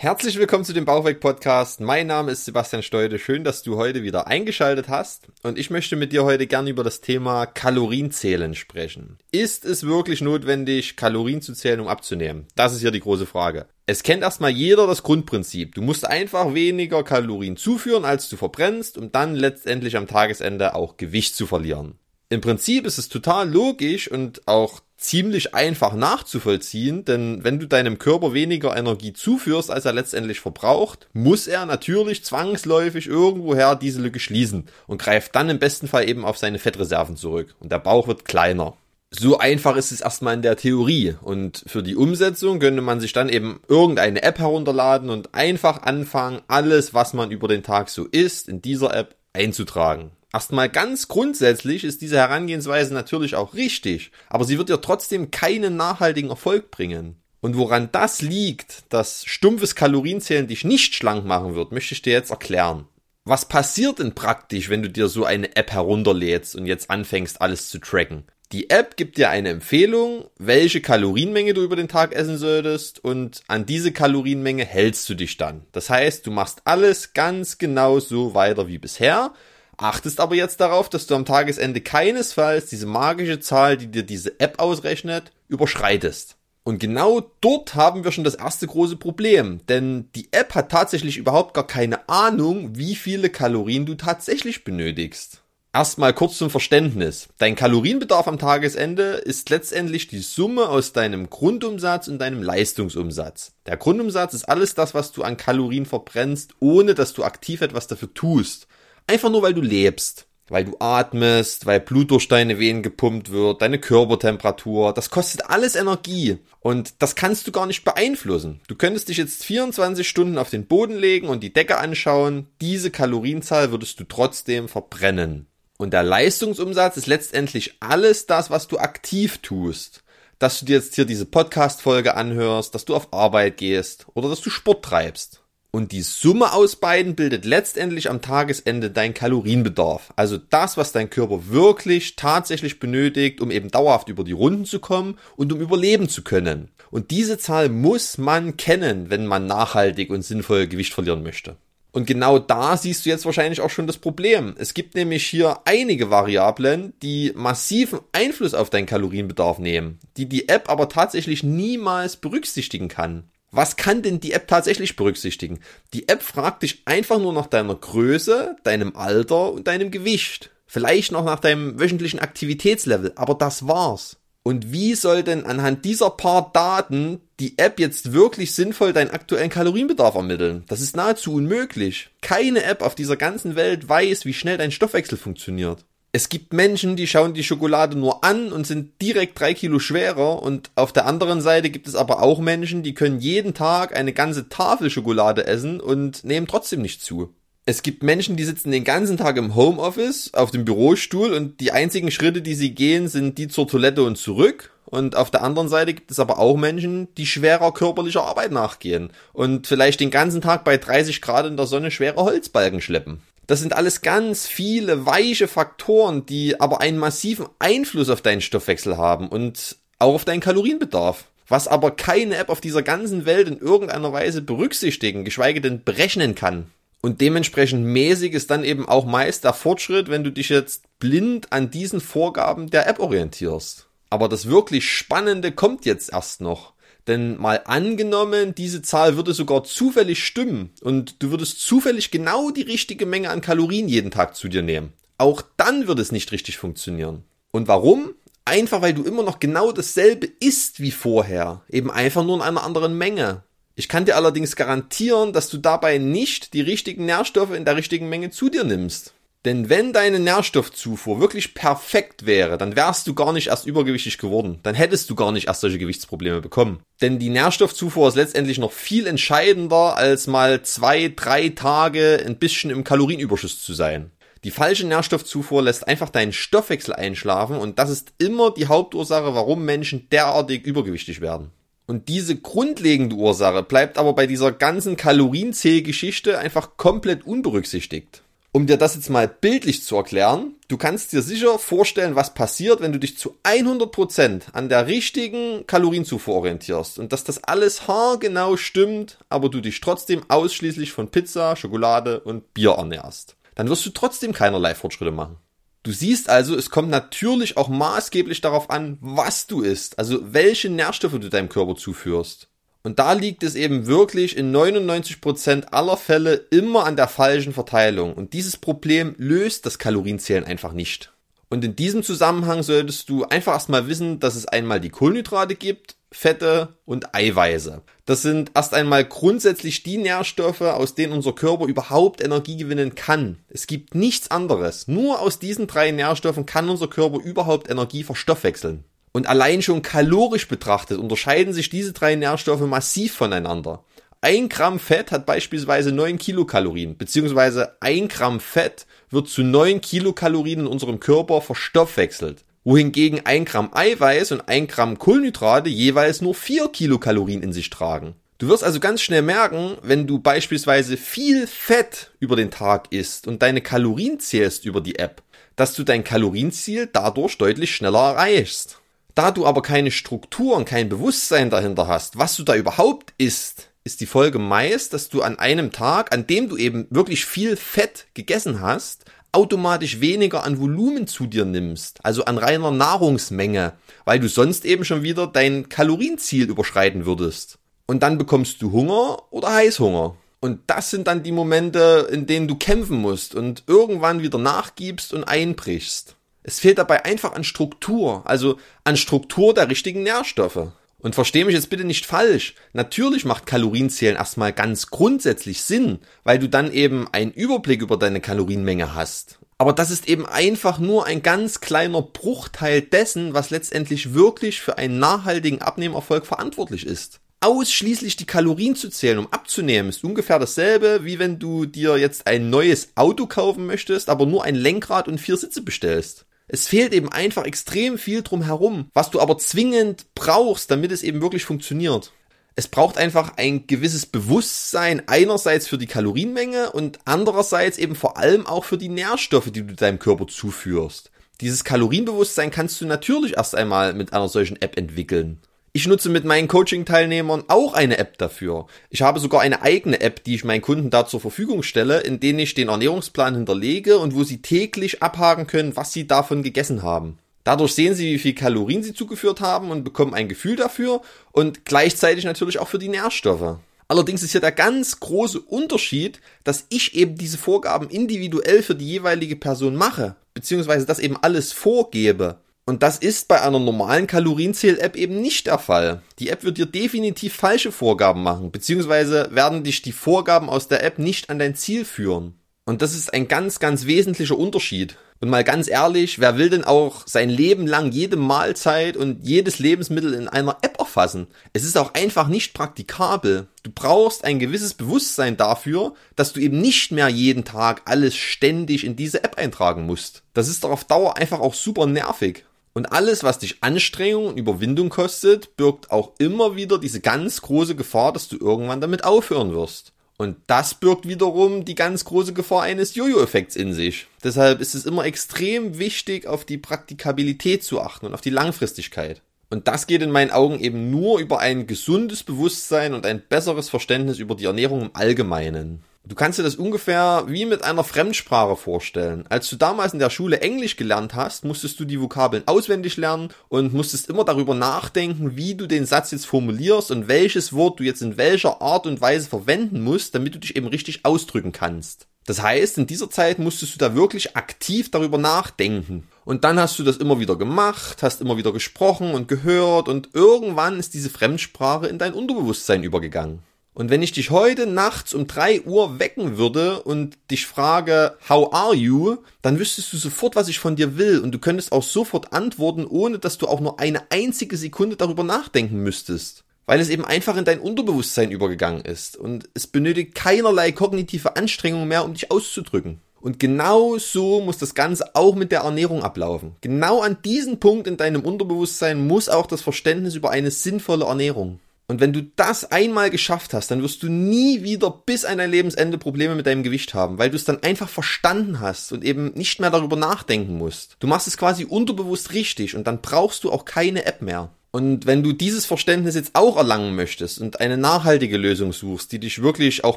Herzlich willkommen zu dem Bauchweg Podcast. Mein Name ist Sebastian Steude. Schön, dass du heute wieder eingeschaltet hast. Und ich möchte mit dir heute gerne über das Thema Kalorienzählen sprechen. Ist es wirklich notwendig, Kalorien zu zählen, um abzunehmen? Das ist hier die große Frage. Es kennt erstmal jeder das Grundprinzip. Du musst einfach weniger Kalorien zuführen, als du verbrennst, um dann letztendlich am Tagesende auch Gewicht zu verlieren. Im Prinzip ist es total logisch und auch ziemlich einfach nachzuvollziehen, denn wenn du deinem Körper weniger Energie zuführst, als er letztendlich verbraucht, muss er natürlich zwangsläufig irgendwoher diese Lücke schließen und greift dann im besten Fall eben auf seine Fettreserven zurück und der Bauch wird kleiner. So einfach ist es erstmal in der Theorie und für die Umsetzung könnte man sich dann eben irgendeine App herunterladen und einfach anfangen, alles, was man über den Tag so isst, in dieser App einzutragen. Erstmal ganz grundsätzlich ist diese Herangehensweise natürlich auch richtig, aber sie wird dir trotzdem keinen nachhaltigen Erfolg bringen. Und woran das liegt, dass stumpfes Kalorienzählen dich nicht schlank machen wird, möchte ich dir jetzt erklären. Was passiert denn praktisch, wenn du dir so eine App herunterlädst und jetzt anfängst, alles zu tracken? Die App gibt dir eine Empfehlung, welche Kalorienmenge du über den Tag essen solltest und an diese Kalorienmenge hältst du dich dann. Das heißt, du machst alles ganz genau so weiter wie bisher, achtest aber jetzt darauf, dass du am Tagesende keinesfalls diese magische Zahl, die dir diese App ausrechnet, überschreitest. Und genau dort haben wir schon das erste große Problem, denn die App hat tatsächlich überhaupt gar keine Ahnung, wie viele Kalorien du tatsächlich benötigst. Erstmal kurz zum Verständnis. Dein Kalorienbedarf am Tagesende ist letztendlich die Summe aus deinem Grundumsatz und deinem Leistungsumsatz. Der Grundumsatz ist alles das, was du an Kalorien verbrennst, ohne dass du aktiv etwas dafür tust. Einfach nur, weil du lebst. Weil du atmest, weil Blut durch deine Venen gepumpt wird, deine Körpertemperatur. Das kostet alles Energie. Und das kannst du gar nicht beeinflussen. Du könntest dich jetzt 24 Stunden auf den Boden legen und die Decke anschauen. Diese Kalorienzahl würdest du trotzdem verbrennen. Und der Leistungsumsatz ist letztendlich alles das, was du aktiv tust. Dass du dir jetzt hier diese Podcast-Folge anhörst, dass du auf Arbeit gehst oder dass du Sport treibst. Und die Summe aus beiden bildet letztendlich am Tagesende dein Kalorienbedarf. Also das, was dein Körper wirklich tatsächlich benötigt, um eben dauerhaft über die Runden zu kommen und um überleben zu können. Und diese Zahl muss man kennen, wenn man nachhaltig und sinnvoll Gewicht verlieren möchte. Und genau da siehst du jetzt wahrscheinlich auch schon das Problem. Es gibt nämlich hier einige Variablen, die massiven Einfluss auf deinen Kalorienbedarf nehmen, die die App aber tatsächlich niemals berücksichtigen kann. Was kann denn die App tatsächlich berücksichtigen? Die App fragt dich einfach nur nach deiner Größe, deinem Alter und deinem Gewicht. Vielleicht noch nach deinem wöchentlichen Aktivitätslevel, aber das war's. Und wie soll denn anhand dieser paar Daten die App jetzt wirklich sinnvoll deinen aktuellen Kalorienbedarf ermitteln? Das ist nahezu unmöglich. Keine App auf dieser ganzen Welt weiß, wie schnell dein Stoffwechsel funktioniert es gibt Menschen, die schauen die Schokolade nur an und sind direkt drei Kilo schwerer und auf der anderen Seite gibt es aber auch Menschen, die können jeden Tag eine ganze Tafel Schokolade essen und nehmen trotzdem nicht zu. Es gibt Menschen, die sitzen den ganzen Tag im Homeoffice auf dem Bürostuhl und die einzigen Schritte, die sie gehen, sind die zur Toilette und zurück. Und auf der anderen Seite gibt es aber auch Menschen, die schwerer körperlicher Arbeit nachgehen und vielleicht den ganzen Tag bei 30 Grad in der Sonne schwere Holzbalken schleppen. Das sind alles ganz viele weiche Faktoren, die aber einen massiven Einfluss auf deinen Stoffwechsel haben und auch auf deinen Kalorienbedarf. Was aber keine App auf dieser ganzen Welt in irgendeiner Weise berücksichtigen, geschweige denn berechnen kann. Und dementsprechend mäßig ist dann eben auch meist der Fortschritt, wenn du dich jetzt blind an diesen Vorgaben der App orientierst. Aber das wirklich Spannende kommt jetzt erst noch. Denn mal angenommen, diese Zahl würde sogar zufällig stimmen und du würdest zufällig genau die richtige Menge an Kalorien jeden Tag zu dir nehmen. Auch dann würde es nicht richtig funktionieren. Und warum? Einfach weil du immer noch genau dasselbe isst wie vorher, eben einfach nur in einer anderen Menge. Ich kann dir allerdings garantieren, dass du dabei nicht die richtigen Nährstoffe in der richtigen Menge zu dir nimmst. Denn wenn deine Nährstoffzufuhr wirklich perfekt wäre, dann wärst du gar nicht erst übergewichtig geworden. Dann hättest du gar nicht erst solche Gewichtsprobleme bekommen. Denn die Nährstoffzufuhr ist letztendlich noch viel entscheidender, als mal zwei, drei Tage ein bisschen im Kalorienüberschuss zu sein. Die falsche Nährstoffzufuhr lässt einfach deinen Stoffwechsel einschlafen und das ist immer die Hauptursache, warum Menschen derartig übergewichtig werden. Und diese grundlegende Ursache bleibt aber bei dieser ganzen Kalorienzählgeschichte einfach komplett unberücksichtigt. Um dir das jetzt mal bildlich zu erklären, du kannst dir sicher vorstellen, was passiert, wenn du dich zu 100% an der richtigen Kalorienzufuhr orientierst und dass das alles haargenau stimmt, aber du dich trotzdem ausschließlich von Pizza, Schokolade und Bier ernährst dann wirst du trotzdem keinerlei Fortschritte machen. Du siehst also, es kommt natürlich auch maßgeblich darauf an, was du isst, also welche Nährstoffe du deinem Körper zuführst. Und da liegt es eben wirklich in 99% aller Fälle immer an der falschen Verteilung. Und dieses Problem löst das Kalorienzählen einfach nicht. Und in diesem Zusammenhang solltest du einfach erstmal wissen, dass es einmal die Kohlenhydrate gibt Fette und Eiweiße. Das sind erst einmal grundsätzlich die Nährstoffe, aus denen unser Körper überhaupt Energie gewinnen kann. Es gibt nichts anderes. Nur aus diesen drei Nährstoffen kann unser Körper überhaupt Energie verstoffwechseln. Und allein schon kalorisch betrachtet unterscheiden sich diese drei Nährstoffe massiv voneinander. Ein Gramm Fett hat beispielsweise 9 Kilokalorien, beziehungsweise ein Gramm Fett wird zu 9 Kilokalorien in unserem Körper verstoffwechselt wohingegen ein Gramm Eiweiß und ein Gramm Kohlenhydrate jeweils nur 4 Kilokalorien in sich tragen. Du wirst also ganz schnell merken, wenn du beispielsweise viel Fett über den Tag isst und deine Kalorien zählst über die App, dass du dein Kalorienziel dadurch deutlich schneller erreichst. Da du aber keine Struktur und kein Bewusstsein dahinter hast, was du da überhaupt isst, ist die Folge meist, dass du an einem Tag, an dem du eben wirklich viel Fett gegessen hast, automatisch weniger an Volumen zu dir nimmst, also an reiner Nahrungsmenge, weil du sonst eben schon wieder dein Kalorienziel überschreiten würdest. Und dann bekommst du Hunger oder Heißhunger. Und das sind dann die Momente, in denen du kämpfen musst und irgendwann wieder nachgibst und einbrichst. Es fehlt dabei einfach an Struktur, also an Struktur der richtigen Nährstoffe. Und verstehe mich jetzt bitte nicht falsch. Natürlich macht Kalorienzählen erstmal ganz grundsätzlich Sinn, weil du dann eben einen Überblick über deine Kalorienmenge hast. Aber das ist eben einfach nur ein ganz kleiner Bruchteil dessen, was letztendlich wirklich für einen nachhaltigen Abnehmerfolg verantwortlich ist. Ausschließlich die Kalorien zu zählen, um abzunehmen, ist ungefähr dasselbe, wie wenn du dir jetzt ein neues Auto kaufen möchtest, aber nur ein Lenkrad und vier Sitze bestellst. Es fehlt eben einfach extrem viel drum herum, was du aber zwingend brauchst, damit es eben wirklich funktioniert. Es braucht einfach ein gewisses Bewusstsein einerseits für die Kalorienmenge und andererseits eben vor allem auch für die Nährstoffe, die du deinem Körper zuführst. Dieses Kalorienbewusstsein kannst du natürlich erst einmal mit einer solchen App entwickeln. Ich nutze mit meinen Coaching-Teilnehmern auch eine App dafür. Ich habe sogar eine eigene App, die ich meinen Kunden da zur Verfügung stelle, in denen ich den Ernährungsplan hinterlege und wo sie täglich abhaken können, was sie davon gegessen haben. Dadurch sehen sie, wie viel Kalorien sie zugeführt haben und bekommen ein Gefühl dafür und gleichzeitig natürlich auch für die Nährstoffe. Allerdings ist hier der ganz große Unterschied, dass ich eben diese Vorgaben individuell für die jeweilige Person mache, beziehungsweise das eben alles vorgebe. Und das ist bei einer normalen Kalorienzähl-App eben nicht der Fall. Die App wird dir definitiv falsche Vorgaben machen, beziehungsweise werden dich die Vorgaben aus der App nicht an dein Ziel führen. Und das ist ein ganz, ganz wesentlicher Unterschied. Und mal ganz ehrlich, wer will denn auch sein Leben lang jede Mahlzeit und jedes Lebensmittel in einer App erfassen? Es ist auch einfach nicht praktikabel. Du brauchst ein gewisses Bewusstsein dafür, dass du eben nicht mehr jeden Tag alles ständig in diese App eintragen musst. Das ist doch auf Dauer einfach auch super nervig. Und alles, was dich Anstrengung und Überwindung kostet, birgt auch immer wieder diese ganz große Gefahr, dass du irgendwann damit aufhören wirst. Und das birgt wiederum die ganz große Gefahr eines Jojo-Effekts in sich. Deshalb ist es immer extrem wichtig, auf die Praktikabilität zu achten und auf die Langfristigkeit. Und das geht in meinen Augen eben nur über ein gesundes Bewusstsein und ein besseres Verständnis über die Ernährung im Allgemeinen. Du kannst dir das ungefähr wie mit einer Fremdsprache vorstellen. Als du damals in der Schule Englisch gelernt hast, musstest du die Vokabeln auswendig lernen und musstest immer darüber nachdenken, wie du den Satz jetzt formulierst und welches Wort du jetzt in welcher Art und Weise verwenden musst, damit du dich eben richtig ausdrücken kannst. Das heißt, in dieser Zeit musstest du da wirklich aktiv darüber nachdenken. Und dann hast du das immer wieder gemacht, hast immer wieder gesprochen und gehört und irgendwann ist diese Fremdsprache in dein Unterbewusstsein übergegangen. Und wenn ich dich heute nachts um drei Uhr wecken würde und dich frage, how are you, dann wüsstest du sofort, was ich von dir will und du könntest auch sofort antworten, ohne dass du auch nur eine einzige Sekunde darüber nachdenken müsstest. Weil es eben einfach in dein Unterbewusstsein übergegangen ist und es benötigt keinerlei kognitive Anstrengung mehr, um dich auszudrücken. Und genau so muss das Ganze auch mit der Ernährung ablaufen. Genau an diesem Punkt in deinem Unterbewusstsein muss auch das Verständnis über eine sinnvolle Ernährung. Und wenn du das einmal geschafft hast, dann wirst du nie wieder bis an dein Lebensende Probleme mit deinem Gewicht haben, weil du es dann einfach verstanden hast und eben nicht mehr darüber nachdenken musst. Du machst es quasi unterbewusst richtig und dann brauchst du auch keine App mehr. Und wenn du dieses Verständnis jetzt auch erlangen möchtest und eine nachhaltige Lösung suchst, die dich wirklich auch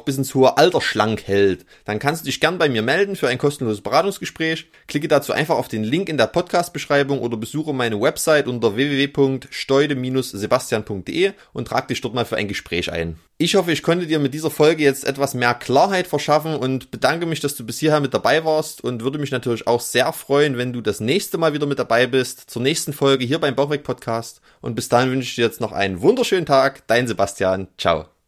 bis ins hohe Alter schlank hält, dann kannst du dich gern bei mir melden für ein kostenloses Beratungsgespräch. Klicke dazu einfach auf den Link in der Podcast-Beschreibung oder besuche meine Website unter www.steude-sebastian.de und trag dich dort mal für ein Gespräch ein. Ich hoffe, ich konnte dir mit dieser Folge jetzt etwas mehr Klarheit verschaffen und bedanke mich, dass du bis hierher mit dabei warst und würde mich natürlich auch sehr freuen, wenn du das nächste Mal wieder mit dabei bist zur nächsten Folge hier beim Bauchweg Podcast. Und bis dahin wünsche ich dir jetzt noch einen wunderschönen Tag. Dein Sebastian. Ciao.